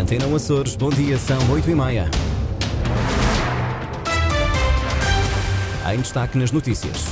Antena Açores, bom dia, são 8 e meia. Em destaque nas notícias.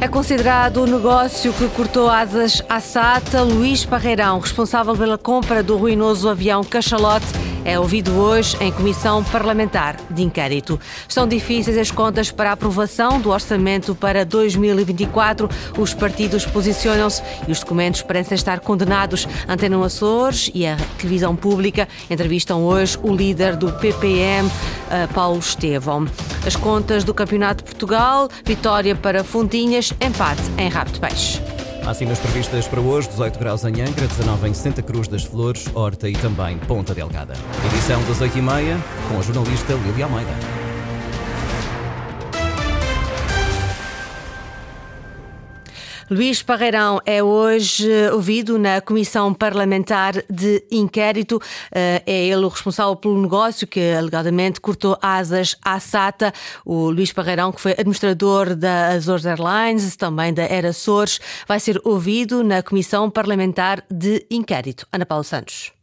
É considerado o negócio que cortou asas à SATA. Luís Parreirão, responsável pela compra do ruinoso avião Cachalote, é ouvido hoje em comissão parlamentar de inquérito. Estão difíceis as contas para a aprovação do orçamento para 2024. Os partidos posicionam-se e os documentos parecem estar condenados. Antena Açores e a televisão pública entrevistam hoje o líder do PPM, eh, Paulo Estevão. As contas do Campeonato de Portugal, vitória para Fontinhas, empate em Rabo Peixe. Máximas previstas para hoje: 18 graus em Angra, 19 em Santa Cruz das Flores, Horta e também Ponta Delgada. Edição das 8h30 com a jornalista Lília Almeida. Luís Parreirão é hoje ouvido na Comissão Parlamentar de Inquérito. Eh, é ele o responsável pelo negócio que alegadamente cortou asas à SATA. O Luís Parreirão, que foi administrador da Azores Airlines, também da Era Açores, vai ser ouvido na Comissão Parlamentar de Inquérito. Ana Paula Santos.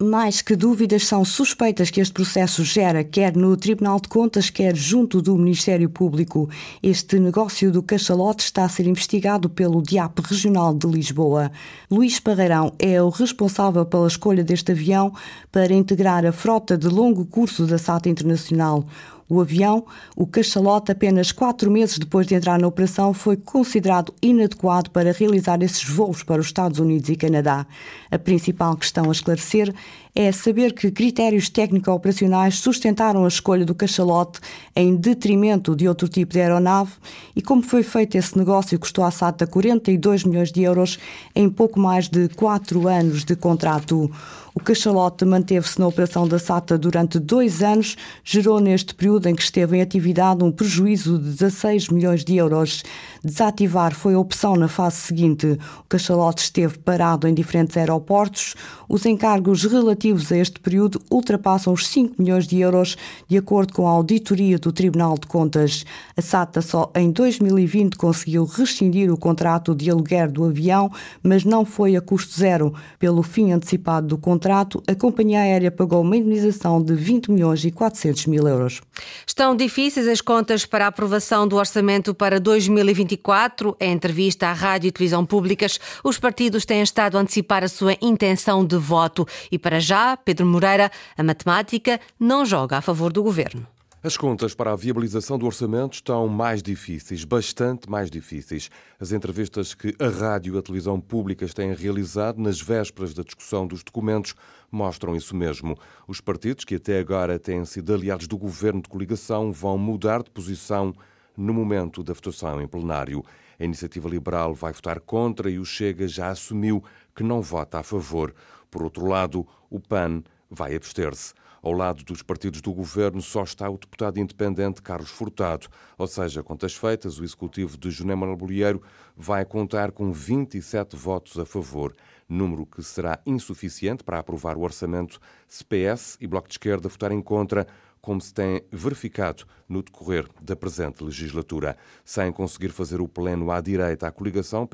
Mais que dúvidas, são suspeitas que este processo gera, quer no Tribunal de Contas, quer junto do Ministério Público. Este negócio do cachalote está a ser investigado pelo DIAP Regional de Lisboa. Luís Parreirão é o responsável pela escolha deste avião para integrar a frota de longo curso da SATA Internacional. O avião, o cachalote, apenas quatro meses depois de entrar na operação, foi considerado inadequado para realizar esses voos para os Estados Unidos e Canadá. A principal questão a esclarecer é saber que critérios técnico-operacionais sustentaram a escolha do cachalote em detrimento de outro tipo de aeronave e como foi feito esse negócio que custou à SATA 42 milhões de euros em pouco mais de quatro anos de contrato. O cachalote manteve-se na operação da SATA durante dois anos, gerou neste período em que esteve em atividade um prejuízo de 16 milhões de euros. Desativar foi a opção na fase seguinte. O cachalote esteve parado em diferentes aeroportos. Os encargos relativos a este período ultrapassam os 5 milhões de euros, de acordo com a auditoria do Tribunal de Contas. A SATA só em 2020 conseguiu rescindir o contrato de aluguer do avião, mas não foi a custo zero. Pelo fim antecipado do contrato, contrato, a companhia aérea pagou uma indenização de 20 milhões e 400 mil euros. Estão difíceis as contas para a aprovação do orçamento para 2024. Em entrevista à rádio e televisão públicas, os partidos têm estado a antecipar a sua intenção de voto. E para já, Pedro Moreira, a matemática não joga a favor do governo. As contas para a viabilização do orçamento estão mais difíceis, bastante mais difíceis. As entrevistas que a rádio e a televisão públicas têm realizado nas vésperas da discussão dos documentos mostram isso mesmo. Os partidos que até agora têm sido aliados do governo de coligação vão mudar de posição no momento da votação em plenário. A Iniciativa Liberal vai votar contra e o Chega já assumiu que não vota a favor. Por outro lado, o PAN vai abster-se. Ao lado dos partidos do governo só está o deputado independente Carlos Furtado. Ou seja, contas feitas, o executivo de José Manuel Bolieiro vai contar com 27 votos a favor, número que será insuficiente para aprovar o orçamento se PS e Bloco de Esquerda votarem contra como se tem verificado no decorrer da presente legislatura. Sem conseguir fazer o pleno à direita, a coligação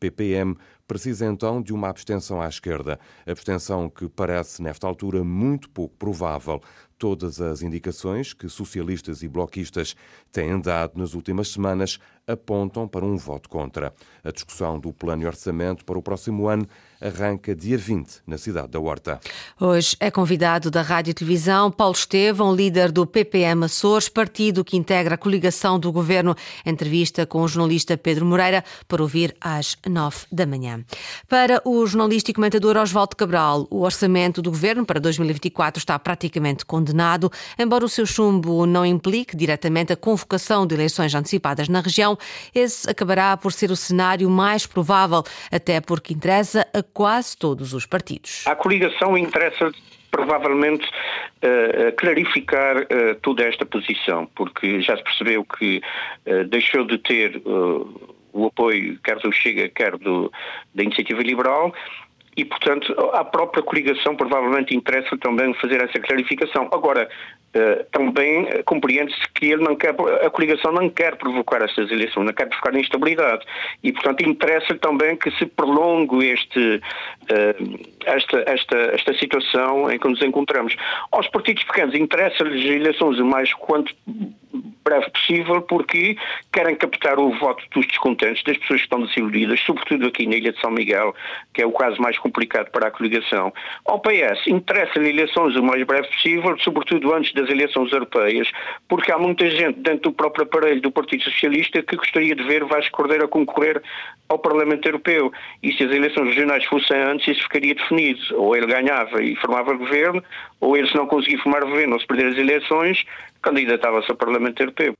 PSD-PP-PPM precisa então de uma abstenção à esquerda. Abstenção que parece, nesta altura, muito pouco provável. Todas as indicações que socialistas e bloquistas têm dado nas últimas semanas apontam para um voto contra. A discussão do plano e orçamento para o próximo ano arranca dia 20 na cidade da Horta. Hoje é convidado da Rádio e Televisão Paulo Estevão, líder do PPM Açores, partido que integra a coligação do governo. Entrevista com o jornalista Pedro Moreira para ouvir às 9 da manhã. Para o jornalista e comentador Oswaldo Cabral, o orçamento do governo para 2024 está praticamente condenado, embora o seu chumbo não implique diretamente a convocação de eleições antecipadas na região, esse acabará por ser o cenário mais provável, até porque interessa a quase todos os partidos. A coligação interessa provavelmente uh, clarificar uh, toda esta posição, porque já se percebeu que uh, deixou de ter o apoio quer do Chega, quer do, da Iniciativa Liberal, e, portanto, a própria coligação provavelmente interessa também fazer essa clarificação. Agora, Uh, também compreende-se que ele não quer, a coligação não quer provocar estas eleições, não quer provocar instabilidade. E, portanto, interessa também que se prolongue este, uh, esta, esta, esta situação em que nos encontramos. Aos partidos pequenos interessa-lhes eleições o mais quanto breve possível, porque querem captar o voto dos descontentes, das pessoas que estão desiludidas, sobretudo aqui na Ilha de São Miguel, que é o caso mais complicado para a coligação. Ao PS, interessa-lhe eleições o mais breve possível, sobretudo antes das eleições europeias, porque há muita gente dentro do próprio aparelho do Partido Socialista que gostaria de ver Vasco Cordeiro a concorrer ao Parlamento Europeu. E se as eleições regionais fossem antes, isso ficaria definido. Ou ele ganhava e formava governo, ou ele, se não conseguir formar governo ou se perder as eleições, candidatava-se ao Parlamento Europeu.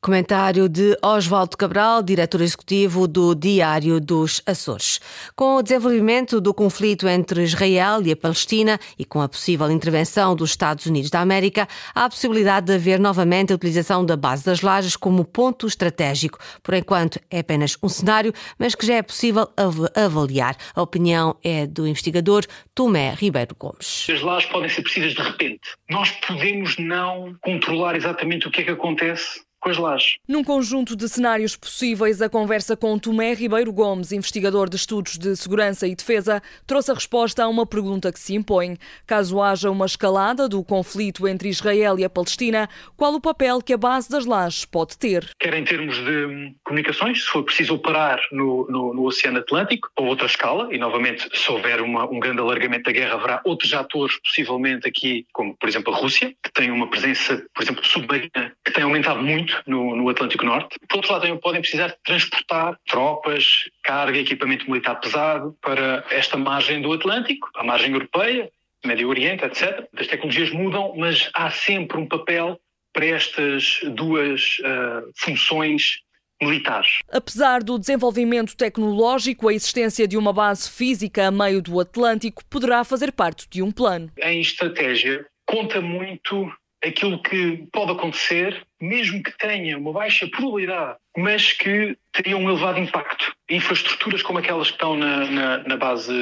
Comentário de Oswaldo Cabral, diretor executivo do Diário dos Açores. Com o desenvolvimento do conflito entre Israel e a Palestina e com a possível intervenção dos Estados Unidos da América, há a possibilidade de haver novamente a utilização da base das lajes como ponto estratégico. Por enquanto, é apenas um cenário, mas que já é possível avaliar. A opinião é do investigador Tomé Ribeiro Gomes. As lajes podem ser precisas de repente. Nós podemos não controlar exatamente o que é que acontece com as lajes. Num conjunto de cenários possíveis, a conversa com Tomé Ribeiro Gomes, investigador de estudos de segurança e defesa, trouxe a resposta a uma pergunta que se impõe. Caso haja uma escalada do conflito entre Israel e a Palestina, qual o papel que a base das lajes pode ter? Quer em termos de comunicações, se for preciso operar no, no, no Oceano Atlântico, a outra escala, e novamente, se houver uma, um grande alargamento da guerra, haverá outros atores, possivelmente aqui, como por exemplo a Rússia, que tem uma presença, por exemplo, submarina, que tem aumentado muito no, no, Atlântico Norte. Por outro lado, também podem precisar transportar tropas, carga, equipamento militar pesado para esta margem do Atlântico, a margem europeia, Médio Oriente, etc. As tecnologias mudam, mas há sempre um papel para estas duas uh, funções militares. Apesar do desenvolvimento tecnológico, a existência de uma base física a meio do Atlântico poderá fazer parte de um plano. Em estratégia, conta muito aquilo que pode acontecer, mesmo que tenha uma baixa probabilidade, mas que teria um elevado impacto. Infraestruturas como aquelas que estão na, na, na base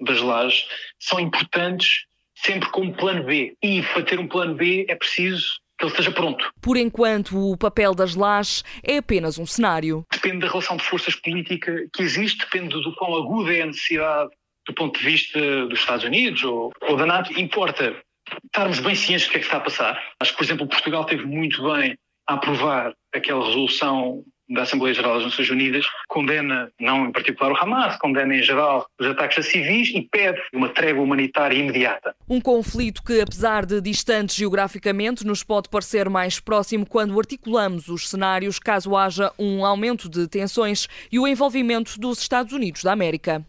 das lajes são importantes sempre como plano B. E para ter um plano B é preciso que ele esteja pronto. Por enquanto, o papel das lajes é apenas um cenário. Depende da relação de forças política que existe, depende do quão aguda é a necessidade do ponto de vista dos Estados Unidos ou, ou da NATO. Importa estarmos bem cientes do que é que está a passar. Acho que, por exemplo, Portugal teve muito bem a aprovar aquela resolução da Assembleia Geral das Nações Unidas, condena, não em particular o Hamas, condena em geral os ataques a civis e pede uma trégua humanitária imediata. Um conflito que, apesar de distante geograficamente, nos pode parecer mais próximo quando articulamos os cenários caso haja um aumento de tensões e o envolvimento dos Estados Unidos da América.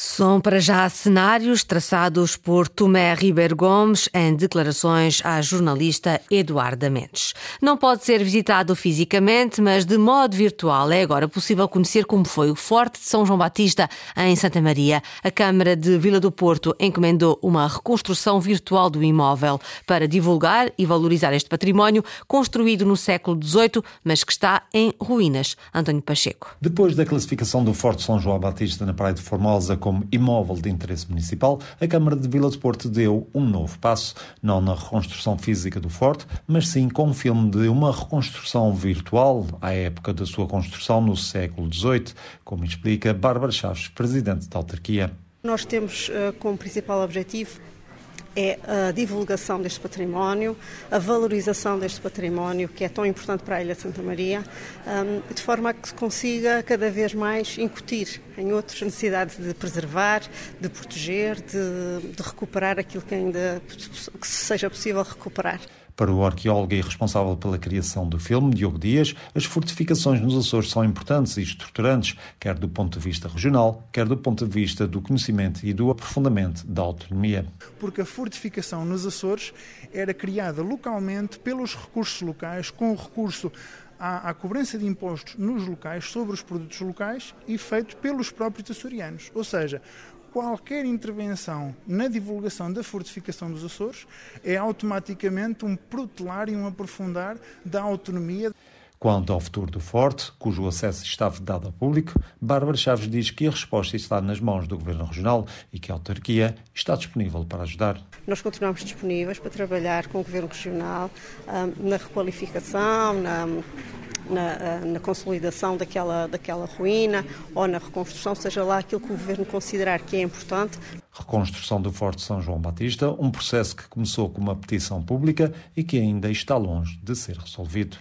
São para já cenários traçados por Tomé Ribeiro Gomes em declarações à jornalista Eduarda Mendes. Não pode ser visitado fisicamente, mas de modo virtual é agora possível conhecer como foi o Forte de São João Batista em Santa Maria. A Câmara de Vila do Porto encomendou uma reconstrução virtual do imóvel para divulgar e valorizar este património construído no século XVIII, mas que está em ruínas. António Pacheco. Depois da classificação do Forte São João Batista na Praia de Formosa como imóvel de interesse municipal, a Câmara de Vila de Porto deu um novo passo, não na reconstrução física do forte, mas sim com um filme de uma reconstrução virtual à época da sua construção no século XVIII, como explica Bárbara Chaves, presidente da autarquia. Nós temos uh, como principal objetivo é a divulgação deste património, a valorização deste património, que é tão importante para a Ilha de Santa Maria, hum, de forma a que se consiga cada vez mais incutir em outros a necessidade de preservar, de proteger, de, de recuperar aquilo que ainda que seja possível recuperar. Para o arqueólogo e responsável pela criação do filme, Diogo Dias, as fortificações nos Açores são importantes e estruturantes, quer do ponto de vista regional, quer do ponto de vista do conhecimento e do aprofundamento da autonomia. Porque a fortificação nos Açores era criada localmente pelos recursos locais, com o recurso à, à, cobrança de impostos nos locais sobre os produtos locais e feito pelos próprios açorianos. Ou seja, qualquer intervenção na divulgação da fortificação dos Açores é automaticamente um protelar e um aprofundar da autonomia. Quanto ao futuro do Forte, cujo acesso está vedado ao público, Bárbara Chaves diz que a resposta está nas mãos do Governo Regional e que a autarquia está disponível para ajudar. Nós continuamos disponíveis para trabalhar com o Governo Regional um, na requalificação, na na, eh, na, consolidação daquela, daquela ruína ou na reconstrução, seja lá aquilo que o Governo considerar que é importante. Reconstrução do Forte São João Batista, um processo que começou com uma petição pública e que ainda está longe de ser resolvido.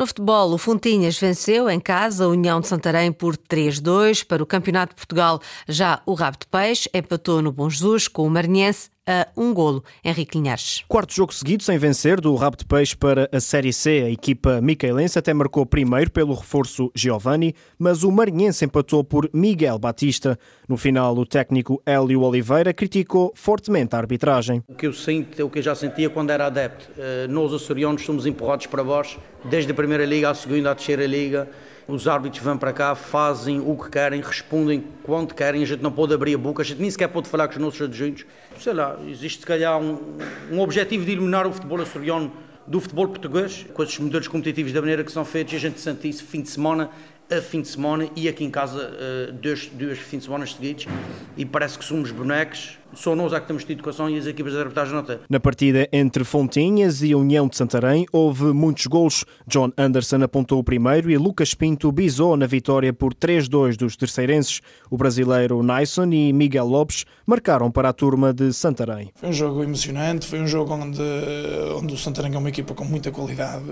No futebol, o Fontinhas venceu em casa a União de Santarém por 3-2 para o Campeonato de Portugal. Já o Rabo de Peixe empatou no Bom Jesus com o Maranhense a um golo. Henrique Linhares. Quarto jogo seguido sem vencer do Rabo de Peixe para a Série C. A equipa micaelense até marcou primeiro pelo reforço Giovanni, mas o marinhense empatou por Miguel Batista. No final, o técnico Hélio Oliveira criticou fortemente a arbitragem. O que eu sinto é o que eu já sentia quando era adepto. Eh, nós, açorianos, somos empurrados para baixo, desde a primeira liga à segunda, à terceira liga os árbitros vão para cá, fazem o que querem, respondem quando querem, a gente não pode abrir a boca, a gente nem sequer pode falar com os nossos adjuntos. Sei lá, existe se calhar um, um objetivo de eliminar o futebol açoriano do futebol português, com esses modelos competitivos da maneira que são feitos, e a gente sente isso fim de semana a fim de semana e aqui em casa uh, dois, dois fins de semana seguidos e parece que somos bonecos só nós é que temos tido educação e as equipas de arbitragem não têm. Na partida entre Fontinhas e União de Santarém houve muitos golos. John Anderson apontou o primeiro e Lucas Pinto bisou na vitória por 3-2 dos terceirenses. O brasileiro Nyson e Miguel Lopes marcaram para a turma de Santarém. Foi um jogo emocionante, foi um jogo onde, onde o Santarém é uma equipa com muita qualidade,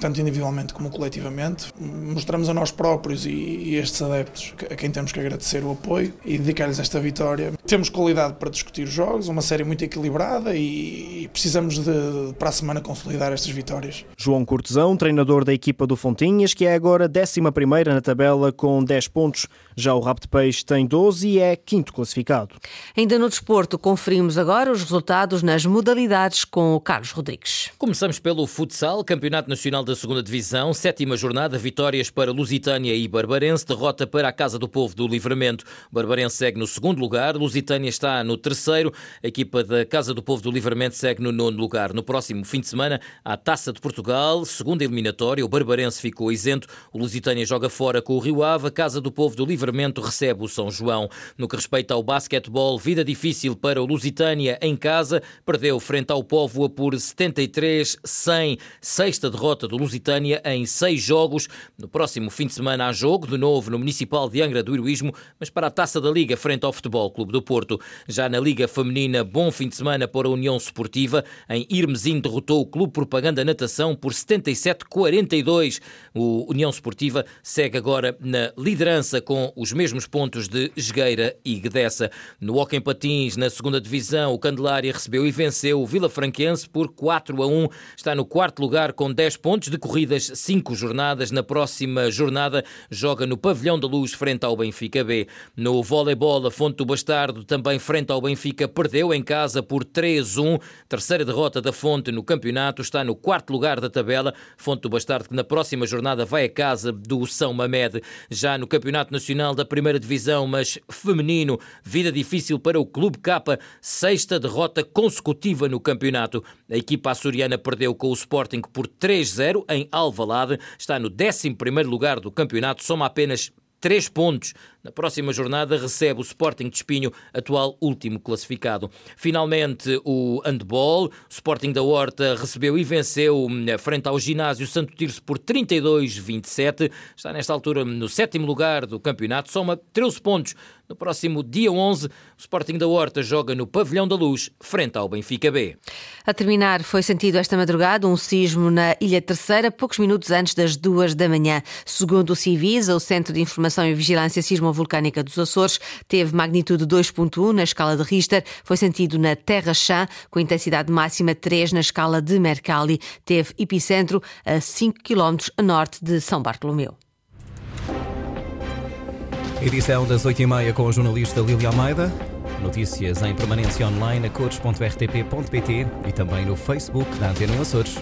tanto individualmente como coletivamente. Mostramos a nós próprios e, e estes adeptos a quem temos que agradecer o apoio e dedicar-lhes esta vitória. Temos qualidade para discutir os jogos, uma série muito equilibrada e precisamos de, para a semana, consolidar estas vitórias. João Cortesão, treinador da equipa do Fontinhas, que é agora 11 na tabela com 10 pontos. Já o de Peixe tem 12 e é quinto classificado. Ainda no desporto, conferimos agora os resultados nas modalidades com o Carlos Rodrigues. Começamos pelo futsal, Campeonato Nacional da Segunda Divisão, sétima jornada, vitórias para Lusitânia e Barbarense, derrota para a Casa do Povo do Livramento. Barbarense segue no segundo lugar, Lusitânia está no terceiro. A equipa da Casa do Povo do Livramento segue no nono lugar. No próximo fim de semana, a Taça de Portugal, segunda eliminatória. O Barbarense ficou isento. O Lusitânia joga fora com o Rio Ave. A Casa do Povo do Livramento recebe o São João. No que respeita ao basquetebol, vida difícil para o Lusitânia em casa. Perdeu frente ao Póvoa por 73-100. Sexta derrota do Lusitânia em seis jogos. No próximo fim de semana há jogo, de novo no Municipal de Angra do Heroísmo, mas para a Taça da Liga frente ao Futebol Clube do Porto. Já na Liga Feminina, bom fim de semana para a União Esportiva. Em Irmesim derrotou o Clube Propaganda Natação por 77-42. O União Esportiva segue agora na liderança com os mesmos pontos de Esgueira e Guedessa. No Hockey Patins, na segunda divisão, o Candelária recebeu e venceu o Vila Franquense por 4 a 1. Está no quarto lugar com 10 pontos de corridas, 5 jornadas. Na próxima jornada joga no Pavilhão da Luz frente ao Benfica B. No voleibol, a Fonte do Bastardo também frente ao Benfica, perdeu em casa por 3-1. Terceira derrota da Fonte no campeonato, está no quarto lugar da tabela. Fonte do Bastardo, que na próxima jornada vai a casa do São Mamed. Já no Campeonato Nacional da Primeira Divisão, mas feminino, vida difícil para o Clube Capa. Sexta derrota consecutiva no campeonato. A equipa açoriana perdeu com o Sporting por 3-0 em Alvalade. Está no 11 lugar do campeonato, soma apenas três pontos. Na próxima jornada recebe o Sporting de Espinho, atual último classificado. Finalmente, o handball. O Sporting da Horta recebeu e venceu hum, frente ao ginásio Santo Tirso por 32-27. Está nesta altura no sétimo lugar do campeonato, soma 13 pontos. No próximo dia 11, o Sporting da Horta joga no Pavilhão da Luz, frente ao Benfica B. A terminar, foi sentido esta madrugada um sismo na Ilha Terceira, poucos minutos antes das duas da manhã. Segundo o Civisa, o Centro de Informação e Vigilância Sismovolcânica dos Açores, teve magnitude 2.1 na escala de Richter, foi sentido na Terra Chã, com intensidade máxima 3 na escala de Mercalli. Teve epicentro a 5 km a norte de São Bartolomeu. Edição das 8h30 com a jornalista Lília Almeida. Notícias em permanência online a cores.rtp.pt e também no Facebook da Antena Açores.